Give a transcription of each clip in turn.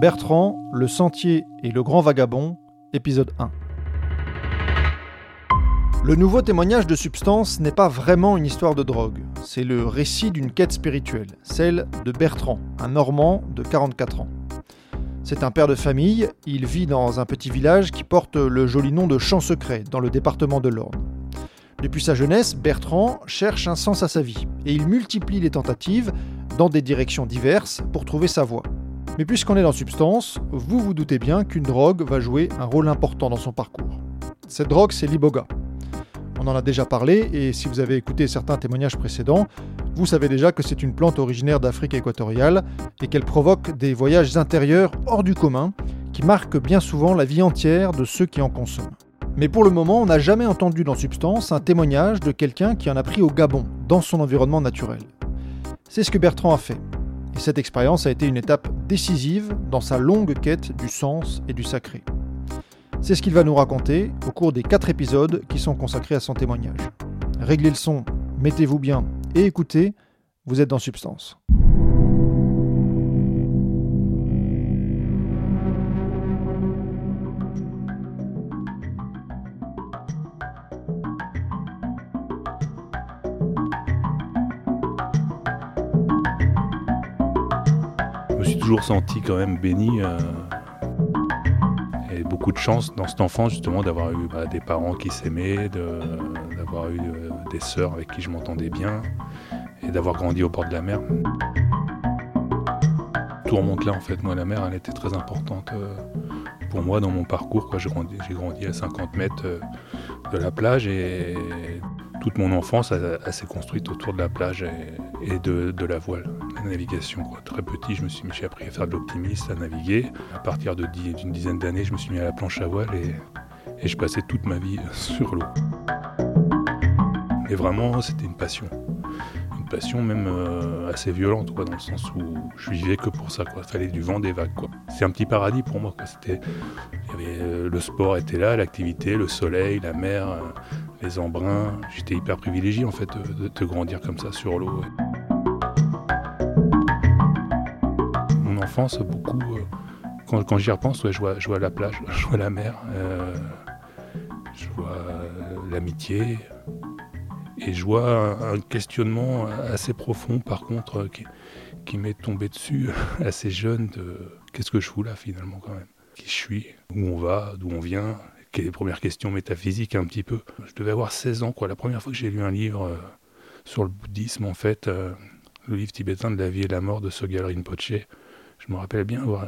Bertrand, le sentier et le grand vagabond, épisode 1. Le nouveau témoignage de Substance n'est pas vraiment une histoire de drogue, c'est le récit d'une quête spirituelle, celle de Bertrand, un Normand de 44 ans. C'est un père de famille, il vit dans un petit village qui porte le joli nom de Champ Secret, dans le département de l'Orne. Depuis sa jeunesse, Bertrand cherche un sens à sa vie, et il multiplie les tentatives dans des directions diverses pour trouver sa voie. Mais puisqu'on est dans Substance, vous vous doutez bien qu'une drogue va jouer un rôle important dans son parcours. Cette drogue, c'est l'iboga. On en a déjà parlé, et si vous avez écouté certains témoignages précédents, vous savez déjà que c'est une plante originaire d'Afrique équatoriale et qu'elle provoque des voyages intérieurs hors du commun qui marquent bien souvent la vie entière de ceux qui en consomment. Mais pour le moment, on n'a jamais entendu dans Substance un témoignage de quelqu'un qui en a pris au Gabon, dans son environnement naturel. C'est ce que Bertrand a fait. Et cette expérience a été une étape décisive dans sa longue quête du sens et du sacré. C'est ce qu'il va nous raconter au cours des quatre épisodes qui sont consacrés à son témoignage. Réglez le son, mettez-vous bien et écoutez, vous êtes dans Substance. Toujours senti quand même béni euh, et beaucoup de chance dans cet enfant justement d'avoir eu bah, des parents qui s'aimaient, d'avoir eu euh, des sœurs avec qui je m'entendais bien et d'avoir grandi au bord de la mer. Tout remonte là en fait. Moi la mer elle était très importante euh, pour moi dans mon parcours. J'ai grandi, grandi à 50 mètres de la plage et toute mon enfance elle, s'est construite autour de la plage et, de, la voile, la navigation. quoi. Très petit, je me suis, j'ai appris à faire de l'optimiste, à naviguer. À partir d'une dizaine d'années, je me suis mis à la planche à voile et, je passais toute ma vie sur l'eau. Et vraiment, c'était une passion. Une passion même euh, assez violente, dans le sens où je vivais que pour ça. Il fallait du vent, des vagues. C'est un petit paradis pour moi. Euh, le sport était là, l'activité, le soleil, la mer, euh, les embruns. J'étais hyper privilégié en fait de, grandir comme ça sur l'eau. Beaucoup. euh, quand quand j'y repense, je, vois, la plage, je vois la mer, euh, je vois euh, l'amitié. Et je vois un, questionnement assez profond, par contre, qui, qui m'est tombé dessus assez jeune de qu'est-ce que je fous là finalement quand même? Qui je suis? Où on va? D'où on vient? Quelles les premières questions métaphysiques un petit peu? Je devais avoir 16 ans, quoi. La première fois que j'ai lu un livre sur le bouddhisme, en fait, le livre tibétain de la vie et la mort de Sogyal Rinpoche, je me rappelle bien avoir.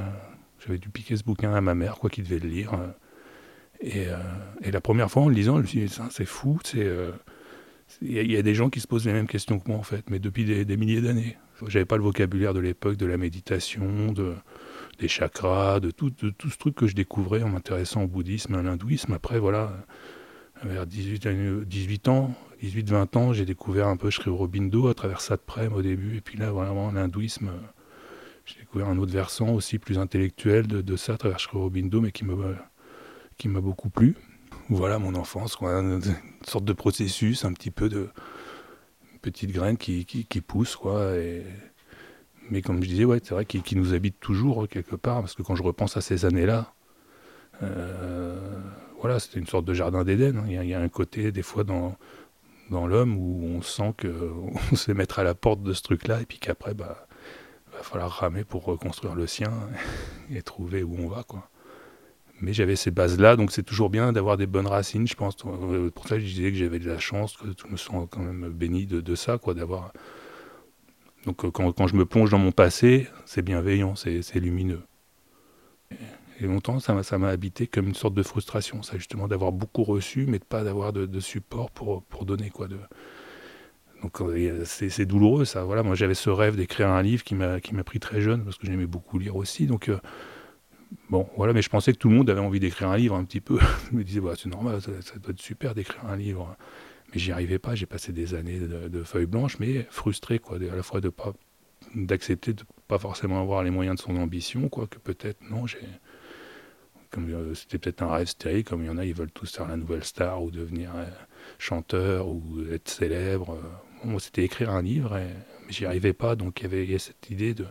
J'avais dû piquer ce bouquin à ma mère, quoi, qui devait le lire. et, euh, la première fois en le lisant, je me suis dit, c'est fou, euh, il y, a- des gens qui se posent les mêmes questions que moi, en fait, mais depuis des, milliers d'années. J'avais pas le vocabulaire de l'époque, de la méditation, de, des chakras, de tout, ce truc que je découvrais en m'intéressant au bouddhisme, à l'hindouisme. Après, voilà, vers 18, années- 18 ans, 18-20 ans, j'ai découvert un peu Sri Aurobindo à travers ça au début. Et puis là, vraiment, l'hindouisme, j'ai découvert un autre versant aussi plus intellectuel de, de ça à travers Aurobindo, mais qui m'a beaucoup plu. Voilà mon enfance, quoi, une sorte de processus, un petit peu de petite graine qui, qui, pousse, quoi. Mais comme je disais, ouais, c'est vrai qu'il nous habite toujours quelque part, parce que quand je repense à ces années-là, euh, voilà, c'était une sorte de jardin d'Éden. hein. Il y, a- un côté, des fois, dans, dans l'homme où on sent qu'on se mettre à la porte de ce truc-là, et puis qu'après, bah, va falloir ramer pour reconstruire le sien et trouver où on va, quoi. Mais j'avais ces bases-là, donc c'est toujours bien d'avoir des bonnes racines, je pense. Pour ça, je disais que j'avais de la chance, que je me sens quand même béni de, de ça, quoi, d'avoir. Donc euh, quand, quand je me plonge dans mon passé, c'est bienveillant, c'est lumineux. Et longtemps, ça m'a habité comme une sorte de frustration, ça justement d'avoir beaucoup reçu, mais de pas d'avoir de, support pour, pour donner quoi. Donc euh, c'est c'est douloureux ça. Voilà, moi j'avais ce rêve d'écrire un livre qui m'a pris très jeune parce que j'aimais beaucoup lire aussi. Donc euh, Bon, voilà, mais je pensais que tout le monde avait envie d'écrire un livre un petit peu. je me disais, bah, c'est normal, ça, doit être super d'écrire un livre. Mais j'y arrivais pas, j'ai passé des années de, feuilles blanches, mais frustré, quoi, à la fois de pas d'accepter de pas forcément avoir les moyens de son ambition, quoi, que peut-être, non, j'ai. Euh, c'était peut-être un rêve stérile, comme il y en a, ils veulent tous faire la nouvelle star ou devenir euh, chanteur ou être célèbre. Bon, c'était écrire un livre, mais j'y arrivais pas, donc il y avait cette idée de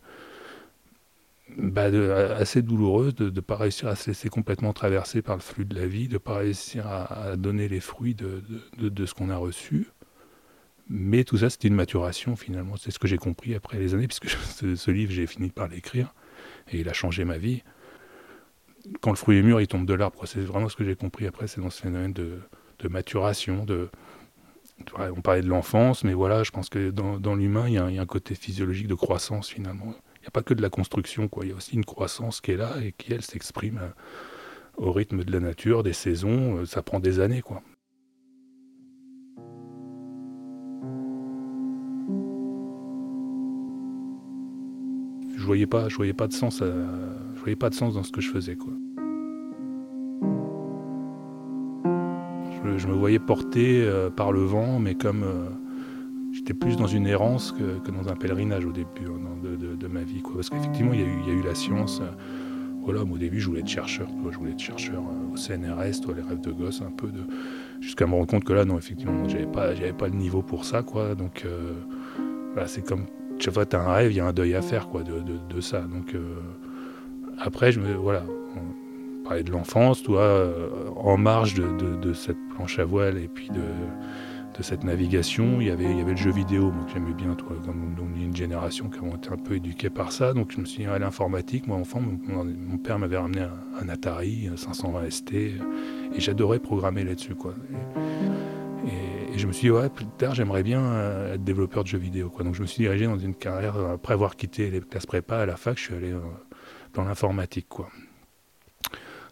bah, assez douloureuse de ne pas réussir à se laisser complètement traverser par le flux de la vie, de ne pas réussir à, donner les fruits de, de, ce qu'on a reçu. Mais tout ça, c'était une maturation finalement. C'est ce que j'ai compris après les années, puisque ce, livre, j'ai fini par l'écrire et il a changé ma vie. Quand le fruit est mûr, il tombe de l'arbre. C'est vraiment ce que j'ai compris après, c'est dans ce phénomène de, maturation, de, on parlait de l'enfance, mais voilà, je pense que dans, l'humain, il, il y, a un côté physiologique de croissance finalement. Il n'y a pas que de la construction, quoi. Il y a aussi une croissance qui est là et qui, elle, s'exprime euh, au rythme de la nature, des saisons. Euh, ça prend des années, quoi. Je voyais pas, je voyais pas de sens, je voyais pas de sens dans ce que je faisais, quoi. Je, me voyais porté euh, par le vent, mais comme j'étais plus dans une errance que, dans un pèlerinage au début hein, de, ma vie. Quoi. Parce qu'effectivement, il y, a eu, la science. Euh, voilà, au début, je voulais être chercheur. je voulais être chercheur euh, au CNRS, toi, les rêves de gosse, un peu. Jusqu'à me rendre compte que là, non, effectivement, j'avais pas, pas le niveau pour ça. Quoi. Donc, euh, c'est comme chaque fois tu as un rêve, il y a un deuil à faire quoi, de, ça. Donc, après, je me, voilà, on parlait de l'enfance, toi, en marge de, cette planche à voile et puis de cette navigation. Il y avait, le jeu vidéo, moi que j'aimais bien, toi, comme on est une génération qui a été un peu éduquée par ça. Donc je me suis dit à l'informatique. Moi, enfant, mon, père m'avait ramené un, Atari, un 520 ST, et j'adorais programmer là-dessus. Et, je me suis dit, ouais, plus tard, j'aimerais bien euh, être développeur de jeux vidéo. Donc je me suis dirigé dans une carrière, après avoir quitté les classes prépa à la fac, je suis allé euh, dans l'informatique. quoi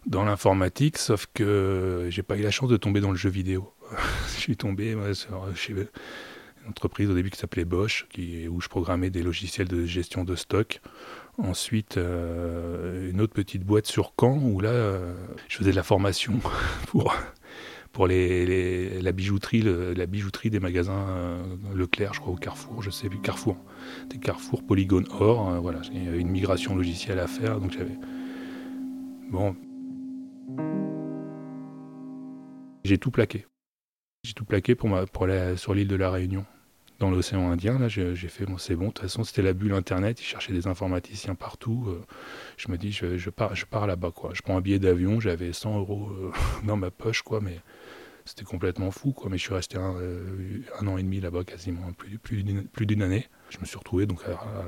dans l'informatique, sauf que j'ai pas eu la chance de tomber dans le jeu vidéo. je suis tombé chez une entreprise au début qui s'appelait Bosch, où je programmais des logiciels de gestion de stock. Ensuite, euh, une autre petite boîte sur Caen, où là, euh, je faisais de la formation pour, pour les, la bijouterie, la bijouterie des magasins euh, Leclerc, je crois, au Carrefour, je sais plus, Carrefour. Des Carrefour, Polygone Or, voilà, il y avait une migration logicielle à faire, donc j'avais... Bon. J'ai tout plaqué. J'ai tout plaqué pour, aller sur l'île de la Réunion, dans l'océan Indien. Là, j'ai fait, bon, c'est bon, de toute façon, c'était la bulle Internet, ils cherchaient des informaticiens partout. Euh, je me dis, je, pars, là-bas. Je prends un billet d'avion, j'avais 100 euros euh, dans ma poche, quoi, mais c'était complètement fou. Mais je suis resté un, euh, an et demi là-bas, quasiment, plus, plus, plus d'une année. Je me suis retrouvé donc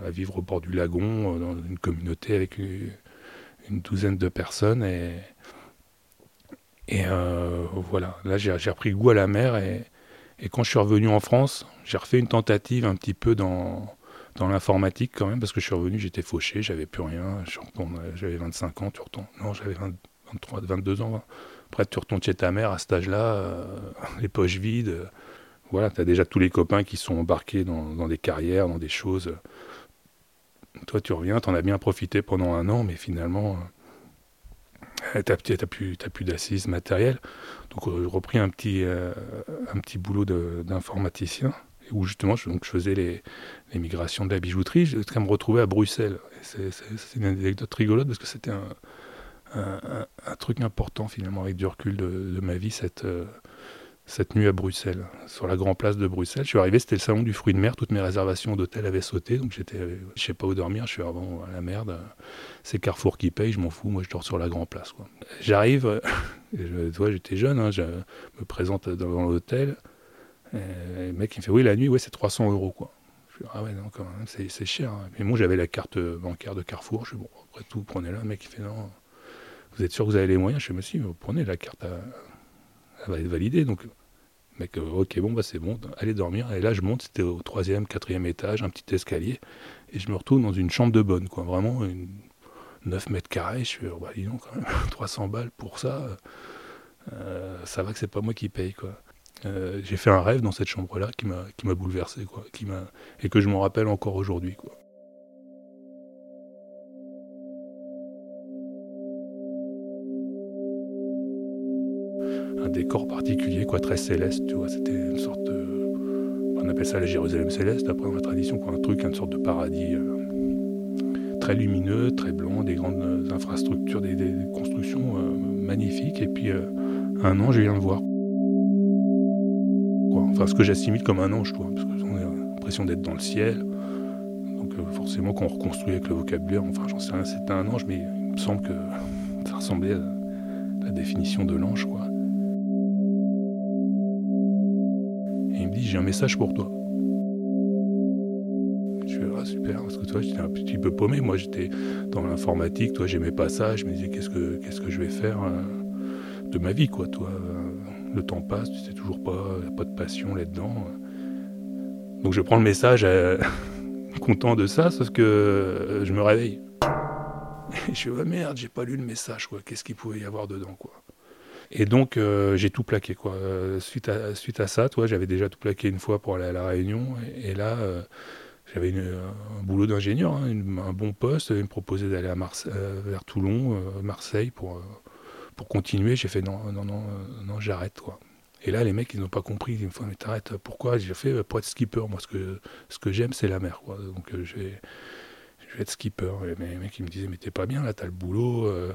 à, vivre au bord du lagon, dans une communauté avec une, une douzaine de personnes et et euh, voilà, là j'ai repris goût à la mer et, quand je suis revenu en France, j'ai refait une tentative un petit peu dans, l'informatique quand même, parce que je suis revenu, j'étais fauché, j'avais plus rien, j'avais 25 ans, tu retournes, non j'avais 23, 22 ans, après tu retournes chez ta mère à cet âge-là, euh, les poches vides, voilà, tu as déjà tous les copains qui sont embarqués dans, des carrières, dans des choses. Toi tu reviens, tu en as bien profité pendant un an, mais finalement t'as plus, plus d'assises matérielles. Donc j'ai repris un petit, euh, boulot d'informaticien où justement je, faisais les, migrations de la bijouterie jusqu'à me retrouver à Bruxelles. C'est une anecdote rigolote parce que c'était un, truc important finalement avec du recul de, ma vie, euh, cette nuit à Bruxelles, sur la grande place de Bruxelles. Je suis arrivé, c'était le salon du fruit de mer, toutes mes réservations d'hôtel avaient sauté, donc j'étais, je sais pas où dormir, je suis avant à la merde. C'est Carrefour qui paye, je m'en fous, moi je dors sur la grande place. J'arrive, je, j'étais jeune, hein, je me présente devant l'hôtel, le mec il me fait oui la nuit, ouais c'est 300 euros quoi. Je dis, ah ouais non quand même, c'est, cher. Hein. Mais moi j'avais la carte bancaire de Carrefour, je dis bon après tout prenez-la, le mec il fait non, vous êtes sûr que vous avez les moyens? Je dis mais si, prenez la carte elle va être validée. Donc, euh, ok, bon, bah c'est bon, allez dormir. Et là, je monte, c'était au troisième, quatrième étage, un petit escalier. Et je me retrouve dans une chambre de bonne, quoi. Vraiment, une 9 mètres carrés. Je suis, oh, bah dis quand même, 300 balles pour ça. Euh, ça va que c'est pas moi qui paye, quoi. Euh, j'ai fait un rêve dans cette chambre-là qui m'a, bouleversé, quoi. Qui et que je m'en rappelle encore aujourd'hui, quoi. Très céleste, tu vois. C'était une sorte de. On appelle ça la Jérusalem céleste, après dans la tradition, quoi, un truc, une sorte de paradis euh, très lumineux, très blanc, des grandes infrastructures, des, constructions euh, magnifiques. Et puis, un ange, je viens de voir. Enfin, ce que j'assimile comme un ange, toi, parce qu'on a l'impression d'être dans le ciel. Donc, forcément, quand on reconstruit avec le vocabulaire, enfin, j'en sais rien, c'était un ange, mais il me semble que ça ressemblait à la définition de l'ange, quoi. Et il me dit J'ai un message pour toi. Je fais Ah, super, parce que toi, j'étais un petit peu paumé. Moi, j'étais dans l'informatique, toi, j'aimais pas ça. Je me disais Qu'est-ce que, qu'est-ce que je vais faire euh, de ma vie, quoi, toi Le temps passe, tu sais toujours pas, a pas de passion là-dedans. Donc, je prends le message euh, content de ça, sauf que euh, je me réveille. Je me dis, merde, j'ai pas lu le message, quoi. Qu'est-ce qu'il pouvait y avoir dedans, quoi. Et donc, euh, j'ai tout plaqué, quoi. Euh, suite, à, suite à ça, toi, j'avais déjà tout plaqué une fois pour aller à La Réunion. Et, là, euh, j'avais un boulot d'ingénieur, hein, un bon poste. Ils me proposaient d'aller à vers Toulon, Marseille, pour, pour continuer. J'ai fait, non, non, non, non j'arrête, quoi. Et là, les mecs, ils n'ont pas compris. Ils me font, mais t'arrêtes, pourquoi? J'ai fait, pour être skipper. Moi, ce que, ce que j'aime, c'est la mer, quoi. Donc, j'ai je vais être skipper. Et les mecs, ils me disaient, mais t'es pas bien là, t'as le boulot, euh,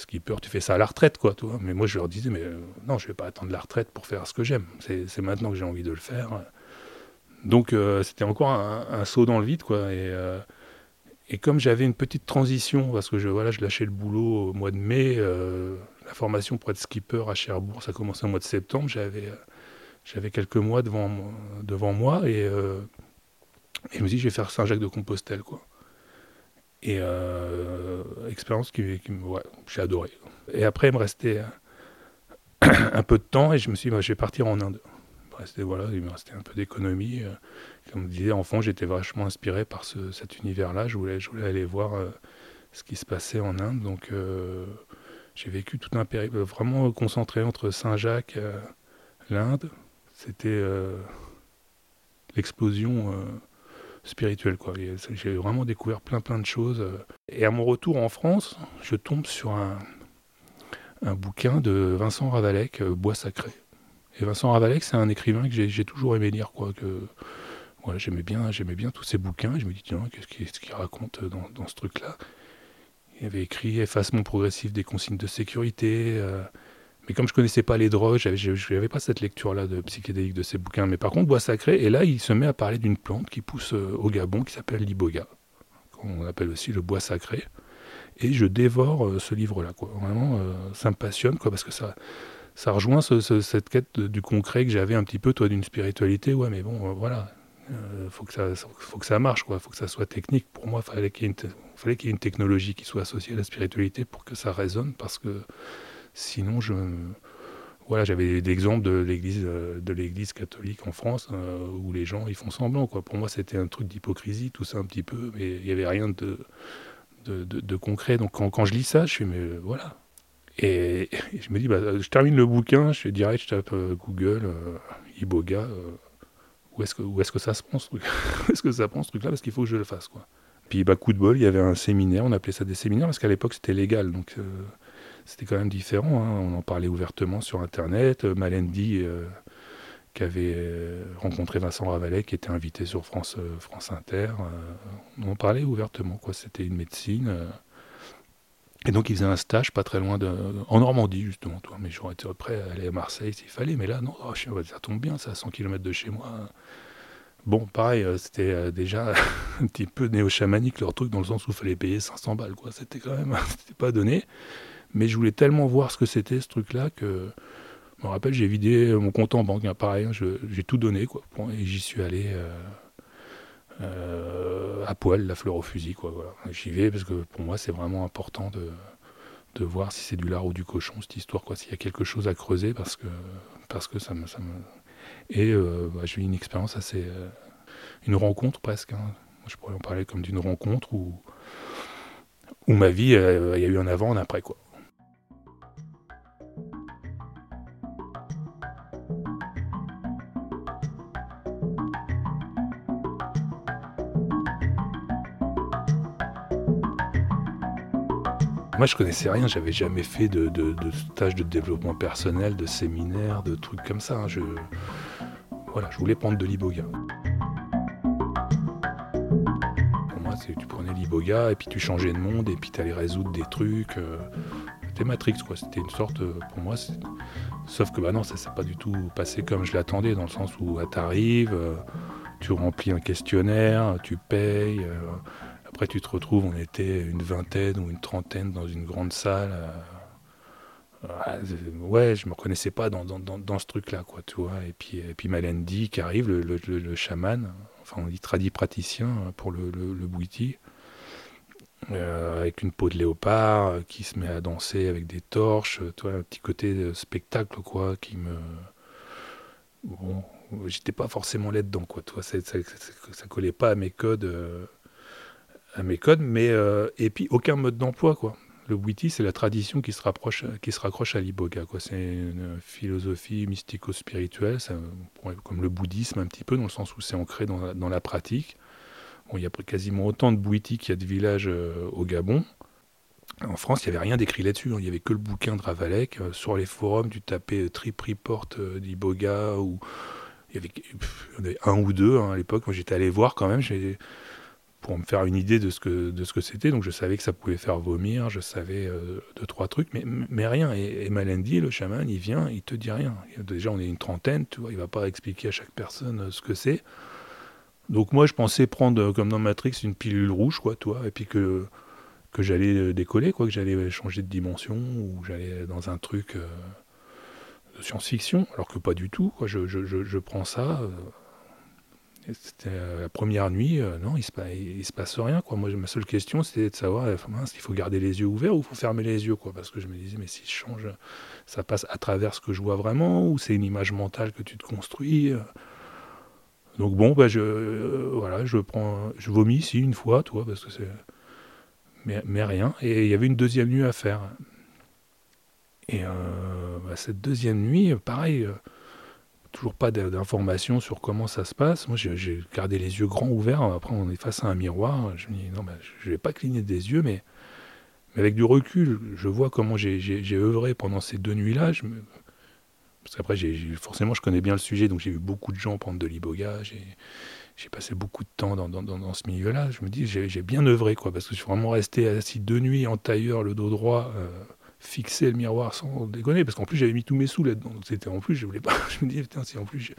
skipper, tu fais ça à la retraite, quoi, toi. Mais moi, je leur disais, mais euh, non, je vais pas attendre la retraite pour faire ce que j'aime. C'est maintenant que j'ai envie de le faire. Donc, euh, c'était encore un, saut dans le vide, quoi. Et, et comme j'avais une petite transition, parce que je, voilà, je lâchais le boulot au mois de mai, la formation pour être skipper à Cherbourg, ça commençait au mois de septembre, j'avais quelques mois devant, devant moi et et je me dis, je vais faire Saint-Jacques de Compostelle, quoi. Et euh, expérience qui, j'ai adoré. Et après, il me restait un peu de temps et je me suis dit, bah, je vais partir en Inde. Il voilà, il me restait un peu d'économie. Euh, comme je disais, enfant, j'étais vachement inspiré par ce, cet univers-là. Je voulais, je voulais aller voir euh, ce qui se passait en Inde. Donc, euh, j'ai vécu tout un périple vraiment concentré entre Saint-Jacques, l'Inde. C'était l'explosion spirituel. Quoi. J'ai vraiment découvert plein plein de choses. Et à mon retour en France, je tombe sur un, un bouquin de Vincent Ravalec, euh, Bois sacré. Et Vincent Ravalec, c'est un écrivain que j'ai toujours aimé lire. Quoi, que, j'aimais bien, j'aimais bien tous ces bouquins. Et je me dis, tiens, qu'est-ce qu'il raconte dans, dans ce truc-là? Il avait écrit Effacement progressif des consignes de sécurité. Euh, mais comme je connaissais pas les drogues, je n'avais pas cette lecture-là de psychédélique de ces bouquins. Mais par contre, bois sacré, et là, il se met à parler d'une plante qui pousse euh, au Gabon, qui s'appelle l'iboga, qu'on appelle aussi le bois sacré. Et je dévore euh, ce livre-là. Vraiment, euh, ça me passionne, parce que ça, ça rejoint cette quête du concret que j'avais un petit peu, toi, d'une spiritualité. Ouais, mais bon, voilà, il faut que ça, marche, quoi. Faut que ça soit technique. Pour moi, qu'il fallait qu'il y ait une technologie qui soit associée à la spiritualité pour que ça résonne, parce que Sinon, je, voilà, j'avais des exemples de l'église, euh, de l'église catholique en France euh, où les gens ils font semblant. Quoi. Pour moi, c'était un truc d'hypocrisie, tout ça un petit peu, mais il n'y avait rien de, de, concret. Donc quand, quand, je lis ça, je suis mais euh, voilà. Et, je me dis, bah, je termine le bouquin, je direct, je tape Google, Iboga, où est-ce que, est-ce que ça se prend ce truc? Où est-ce que ça prend ce truc-là? Parce qu'il faut que je le fasse. Quoi. Puis bah, coup de bol, il y avait un séminaire, on appelait ça des séminaires parce qu'à l'époque c'était légal. Donc c'était quand même différent. Hein. On en parlait ouvertement sur Internet. Euh, Malendi, euh, qui avait euh, rencontré Vincent Ravalet, qui était invité sur France, France Inter, on en parlait ouvertement. Quoi. C'était une médecine. et donc, il faisait un stage pas très loin de. en Normandie, justement. Toi. Mais j'aurais été prêt à aller à Marseille s'il fallait. Mais là, non, oh, ça tombe bien, c'est à 100 km de chez moi. Bon, pareil, c'était déjà un petit peu néo-chamanique leur truc, dans le sens où il fallait payer 500 balles. Quoi. C'était quand même. c'était pas donné. Mais je voulais tellement voir ce que c'était ce truc-là que je me rappelle, j'ai vidé mon compte en banque, hein, pareil, hein, j'ai tout donné, quoi. Et j'y suis allé euh, euh, à poil, la fleur au fusil, quoi. Voilà. J'y vais parce que pour moi, c'est vraiment important de, de voir si c'est du lard ou du cochon, cette histoire, quoi. S'il y a quelque chose à creuser, parce que, parce que ça me. Ça me... Et euh, bah, j'ai eu une expérience assez. une rencontre presque. Hein. Je pourrais en parler comme d'une rencontre où, où ma vie, il y a eu un avant, un après, quoi. Moi, je connaissais rien, j'avais jamais fait de, de, de stage de développement personnel, de séminaire, de trucs comme ça. hein. Je, voilà, je voulais prendre de l'iboga. Pour moi, tu prenais l'iboga et puis tu changeais de monde et puis tu allais résoudre des trucs. euh, C'était Matrix, quoi. C'était une sorte, euh, pour moi, sauf que bah non, ça s'est pas du tout passé comme je l'attendais, dans le sens où bah, t'arrives, euh, tu remplis un questionnaire, tu payes. Après, tu te retrouves, on était une vingtaine ou une trentaine dans une grande salle. euh, ah, ouais, je me reconnaissais pas dans, dans, dans, dans ce truc-là, quoi, tu vois. Et puis, et puis Malendi qui arrive, le, le, le- chaman, enfin on dit tradit praticien pour le, le, Bouiti, euh, avec une peau de léopard, euh, qui se met à danser avec des torches, tu vois, un petit côté spectacle, quoi, qui me... Bon, j'étais pas forcément là-dedans, quoi, tu vois, ça, ça, collait pas à mes codes, à mes codes, mais... euh, et puis aucun mode d'emploi, quoi. Le Witi, c'est la tradition qui se, rapproche, qui se raccroche à l'iboga. quoi. C'est une philosophie mystico-spirituelle, comme le bouddhisme un petit peu, dans le sens où c'est ancré dans la, pratique. Il y a quasiment autant de Bouiti qu'il y a de villages euh, au Gabon. En France, il n'y avait rien d'écrit là-dessus. hein. Il n'y avait que le bouquin de Ravalek. Euh, sur les forums, tu tapais Trip Report d'Iboga ou il y en avait un ou deux hein, à l'époque. Moi, j'étais allé voir quand même. j'ai- pour me faire une idée de ce que de ce que c'était. Donc je savais que ça pouvait faire vomir, je savais euh, deux trois trucs, mais, mais rien. Et, et Malendi, le chaman, il vient, il te dit rien. Déjà on est une trentaine, tu vois, il va pas expliquer à chaque personne euh, ce que c'est. Donc moi je pensais prendre euh, comme dans Matrix une pilule rouge, quoi, toi, et puis que que j'allais euh, décoller, quoi, que j'allais changer de dimension ou j'allais dans un truc de science-fiction, alors que pas du tout. Quoi. Je, je, je, prends ça. C'était euh, la première nuit, euh, non, il se, se passe rien. Quoi. Moi, ma seule question, c'était de savoir, euh, mince, il faut garder les yeux ouverts ou faut fermer les yeux, quoi? Parce que je me disais, mais si je change, ça passe à travers ce que je vois vraiment ou c'est une image mentale que tu te construis. euh? Donc bon, bah, je, euh, voilà, je prends, je vomis ici une fois, toi, parce que c'est, mais, rien. Et il y avait une deuxième nuit à faire. Et euh, bah, cette deuxième nuit, pareil. Toujours pas d'informations sur comment ça se passe. Moi, j'ai gardé les yeux grands ouverts. Après, on est face à un miroir. Je me dis, non, je vais pas cligner des yeux, mais, avec du recul, je vois comment j'ai- œuvré pendant ces deux nuits-là. Parce qu'après, forcément, je connais bien le sujet, donc j'ai vu beaucoup de gens prendre de l'iboga. J'ai passé beaucoup de temps dans, dans, ce milieu-là. Je me dis, j'ai j'ai bien œuvré, quoi, parce que je suis vraiment resté assis deux nuits en tailleur, le dos droit. euh, fixer le miroir sans déconner parce qu'en plus j'avais mis tous mes sous là-dedans. Donc c'était en plus je voulais pas je me disais putain si en plus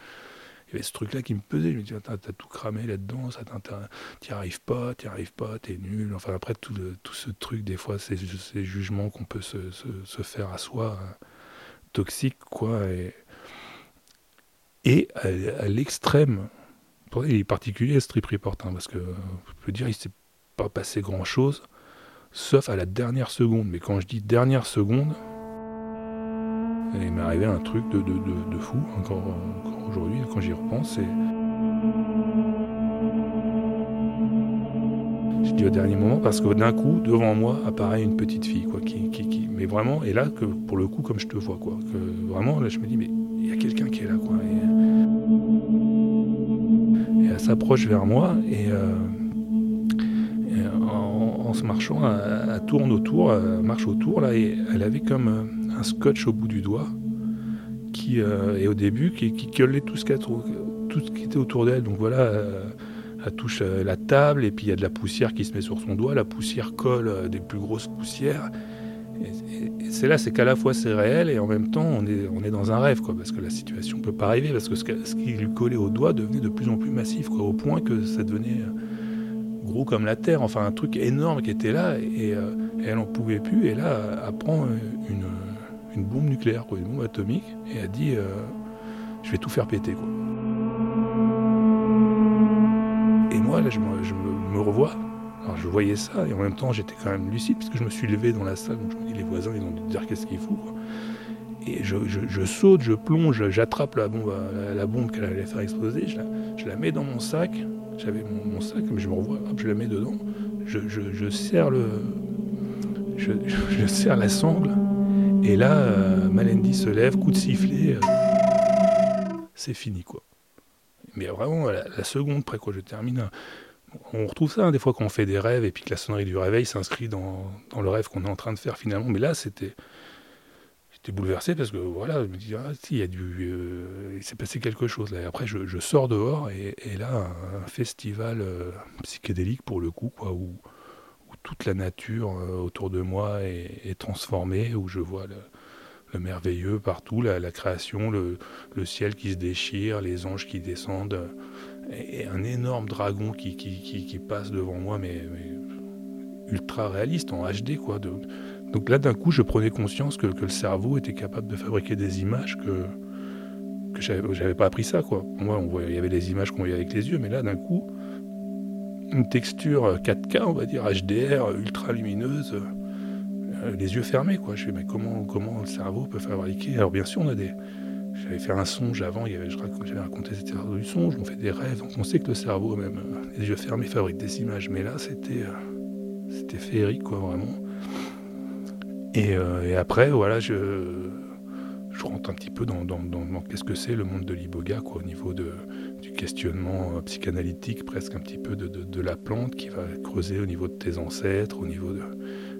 il y avait ce truc là qui me pesait. Je me disais t'as tout cramé là-dedans ça t'y arrives pas t'y arrives pas t'es nul. Enfin après tout, tout ce truc des fois ces, ces jugements qu'on peut se, se- faire à soi hein, toxiques quoi et, et à, l'extrême il est particulier ce trip report hein, parce que je peux dire il s'est pas passé grand chose sauf à la dernière seconde. Mais quand je dis dernière seconde, il m'est arrivé un truc de, de, de, fou, encore, aujourd'hui, quand j'y repense. Je dis au dernier moment parce que d'un coup, devant moi, apparaît une petite fille, quoi, qui, mais vraiment, et là, que pour le coup, comme je te vois, quoi, que vraiment, là, je me dis, mais il y a quelqu'un qui est là, quoi. Et, elle s'approche vers moi, et, euh, en, se marchant, elle, tourne autour, elle marche autour, là, et elle avait comme euh, un scotch au bout du doigt, qui, euh, et au début, qui, qui collait tout ce, qui était autour d'elle. Donc voilà, euh, elle touche euh, la table, et puis il y a de la poussière qui se met sur son doigt, la poussière colle des plus grosses poussières. C'est là, c'est qu'à la fois c'est réel, et en même temps on est, dans un rêve, quoi, parce que la situation peut pas arriver, parce que ce, qui lui collait au doigt devenait de plus en plus massif, au point que ça devenait gros comme la Terre, enfin un truc énorme qui était là, et, euh, elle en pouvait plus, et là elle prend une, bombe nucléaire, une bombe atomique, et elle dit euh, je vais tout faire péter, quoi. Et moi, là, je me, revois. Alors, je voyais ça, et en même temps, j'étais quand même lucide, puisque je me suis levé dans la salle. Donc, je me dis, les voisins, ils ont dû dire qu'est-ce qu'il quoi? Et je, saute, je plonge, j'attrape la bombe, qu'elle allait faire exploser, je la mets dans mon sac. J'avais mon, sac, mais je me revois, je la mets dedans. Je, je- serre le. Je, je- serre la sangle. Et là, euh, Malendi se lève, coup de sifflet. euh, c'est fini, quoi. Mais vraiment, la seconde près, quoi, je termine. on retrouve ça hein, des fois quand on fait des rêves et puis que la sonnerie du réveil s'inscrit dans, dans, le rêve qu'on est en train de faire finalement. Mais là, c'était. J'étais bouleversé parce que voilà, je me dis, ah, il y a du. Euh, il s'est passé quelque chose là. Et après, je, je sors dehors et, et là, un, festival euh, psychédélique pour le coup, quoi, où, où toute la nature euh, autour de moi est, est, transformée, où je vois le, le merveilleux partout, la, la création, le, le, ciel qui se déchire, les anges qui descendent et un énorme dragon qui, qui, qui, passe devant moi, mais, ultra réaliste, en HD. quoi. Donc là, d'un coup, je prenais conscience que, le cerveau était capable de fabriquer des images que, que j'avais pas appris ça. Quoi. Moi, on il y avait les images qu'on voyait avec les yeux, mais là, d'un coup, une texture 4K, on va dire, HDR, ultra lumineuse, euh, les yeux fermés. Quoi. Je me mais comment, comment le cerveau peut fabriquer? Alors bien sûr, on a des j'avais fait un songe avant, j'avais raconté cette histoire du songe, on fait des rêves, donc on sait que le cerveau, même euh, les yeux fermés, fabrique des images. Mais là, c'était euh, c'était féerique, quoi, vraiment. Et, euh, après, voilà, je, rentre un petit peu dans, qu'est-ce que c'est le monde de l'iboga, quoi, au niveau du questionnement psychanalytique, presque un petit peu de, la plante qui va creuser au niveau de tes ancêtres, au niveau de.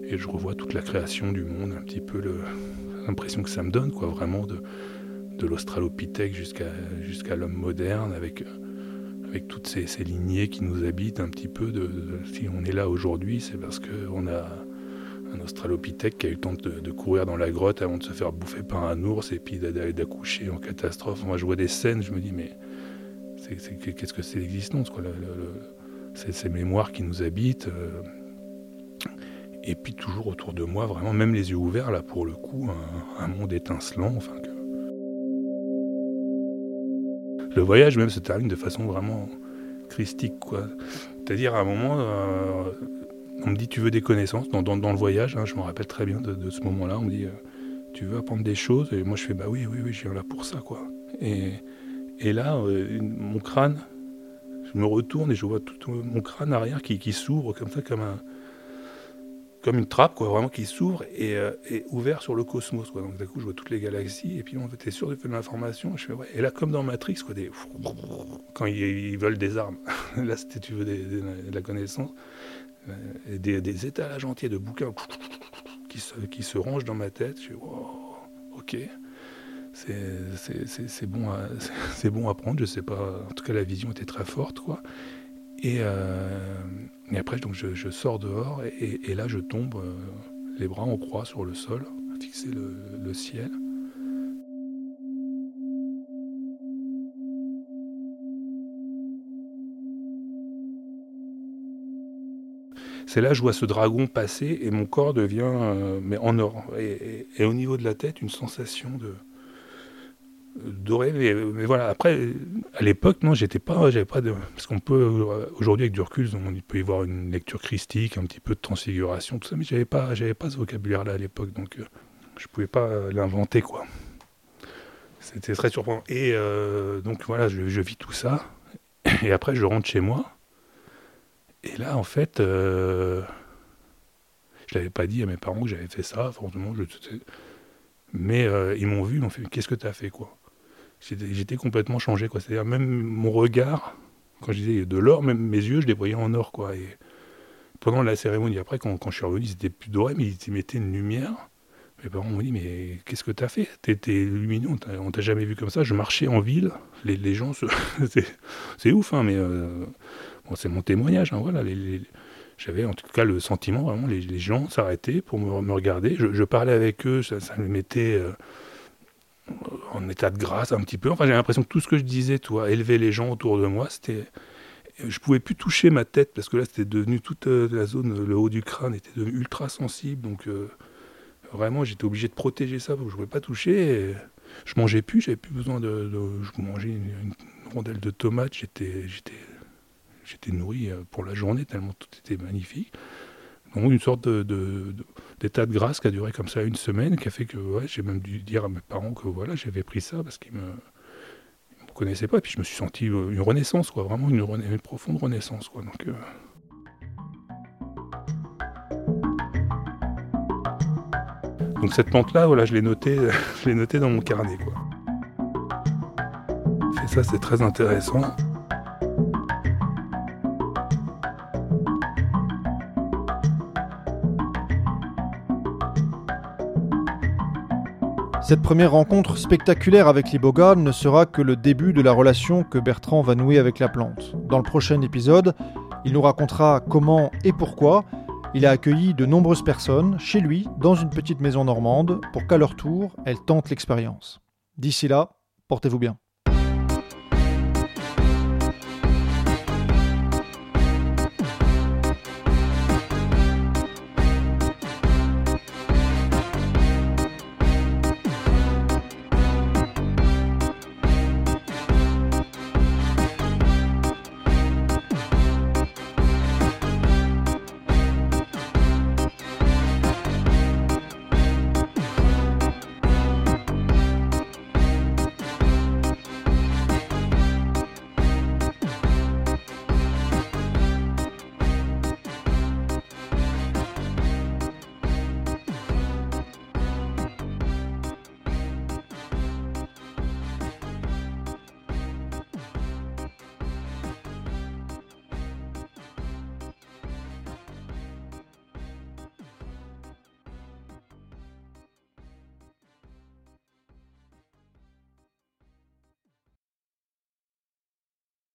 Et je revois toute la création du monde, un petit peu l'impression que ça me donne, quoi, vraiment de de l'Australopithèque jusqu'à l'homme moderne, avec, avec toutes ces, lignées qui nous habitent un petit peu. Si on est là aujourd'hui, c'est parce qu'on a un Australopithèque qui a eu le temps de, courir dans la grotte avant de se faire bouffer par un ours et puis d'accoucher en catastrophe. Moi, je vois des scènes, je me dis, mais qu'est-ce que c'est l'existence C'est ces mémoires qui nous habitent. Euh, et puis toujours autour de moi, vraiment, même les yeux ouverts, là, pour le coup, un, monde étincelant, enfin, que, le voyage même se termine de façon vraiment christique. C'est-à-dire à un moment, euh, on me dit tu veux des connaissances dans, le voyage. Hein, je me rappelle très bien de, ce moment-là. On me dit euh, tu veux apprendre des choses? Et moi je fais bah oui oui oui je viens là pour ça quoi. Et, et là euh, mon crâne, je me retourne et je vois tout mon crâne arrière qui, s'ouvre comme ça comme un comme une trappe, quoi, vraiment qui s'ouvre et, euh, ouvert sur le cosmos. Quoi. Donc d'un coup, je vois toutes les galaxies et puis on était sûr de faire de l'information. Je fais ouais. Et là, comme dans Matrix, quoi, des quand ils, veulent des armes. là, c'était tu veux de la connaissance, euh, des, des, étalages entiers de bouquins qui se, qui se rangent dans ma tête. Je fais wow, ok. C'est bon, à, bon à prendre, je sais pas. En tout cas, la vision était très forte, quoi. Et, euh, et après, donc, je, sors dehors et, là, je tombe euh, les bras en croix sur le sol, à fixer le, ciel. C'est là que je vois ce dragon passer et mon corps devient euh, mais en or. et, au niveau de la tête, une sensation de, doré. Mais, voilà, après, à l'époque, non, j'étais pas, j'avais pas de. Parce qu'on peut, aujourd'hui, avec du recul, on peut y voir une lecture christique, un petit peu de transfiguration, tout ça, mais j'avais pas, j'avais pas ce vocabulaire-là à l'époque, donc euh, je pouvais pas l'inventer, quoi. C'était très surprenant. Et euh, donc voilà, je, vis tout ça, et après, je rentre chez moi, et là, en fait. Euh, je l'avais pas dit à mes parents que j'avais fait ça, forcément, je, mais ils m'ont vu, ils m'ont fait Qu'est-ce que tu as fait quoi? J'étais complètement changé. Quoi. C'est-à-dire même mon regard, quand je disais de l'or, même mes yeux, je les voyais en or. Quoi. Et pendant la cérémonie, après, quand, je suis revenu, c'était plus doré, mais ils mettaient une lumière. Mes parents m'ont dit, mais qu'est-ce que tu as fait T'étais lumineux, on t'a jamais vu comme ça. Je marchais en ville, les, les gens, se... c'est ouf, hein, mais euh, c'est mon témoignage. Hein, voilà, J'avais en tout cas le sentiment, vraiment, les, gens s'arrêtaient pour me, regarder. Je, parlais avec eux, ça, me mettait... Euh, en état de grâce un petit peu. Enfin, j'ai l'impression que tout ce que je disais, toi, élever les gens autour de moi, c'était. Je pouvais plus toucher ma tête parce que là, c'était devenu toute euh, la zone, le haut du crâne était ultra sensible. Donc, euh, vraiment, j'étais obligé de protéger ça je ne pouvais pas toucher. je mangeais plus, j'avais plus besoin de. je mangeais une, rondelle de tomate, j'étais, j'étais, nourri euh, pour la journée tellement tout était magnifique. Donc, une sorte de d'état de grâce qui a duré comme ça une semaine, qui a fait que j'ai même dû dire à mes parents que voilà, j'avais pris ça parce qu'ils me, me connaissaient pas. Et puis je me suis senti euh, une renaissance, quoi, vraiment une, profonde renaissance. Quoi, donc, euh. cette plante-là, voilà, je l'ai notée, dans mon carnet. Quoi. Et ça, c'est très intéressant. Cette première rencontre spectaculaire avec l'iboga ne sera que le début de la relation que Bertrand va nouer avec la plante. Dans le prochain épisode, il nous racontera comment et pourquoi il a accueilli de nombreuses personnes chez lui dans une petite maison normande pour qu'à leur tour, elles tentent l'expérience. D'ici là, portez-vous bien.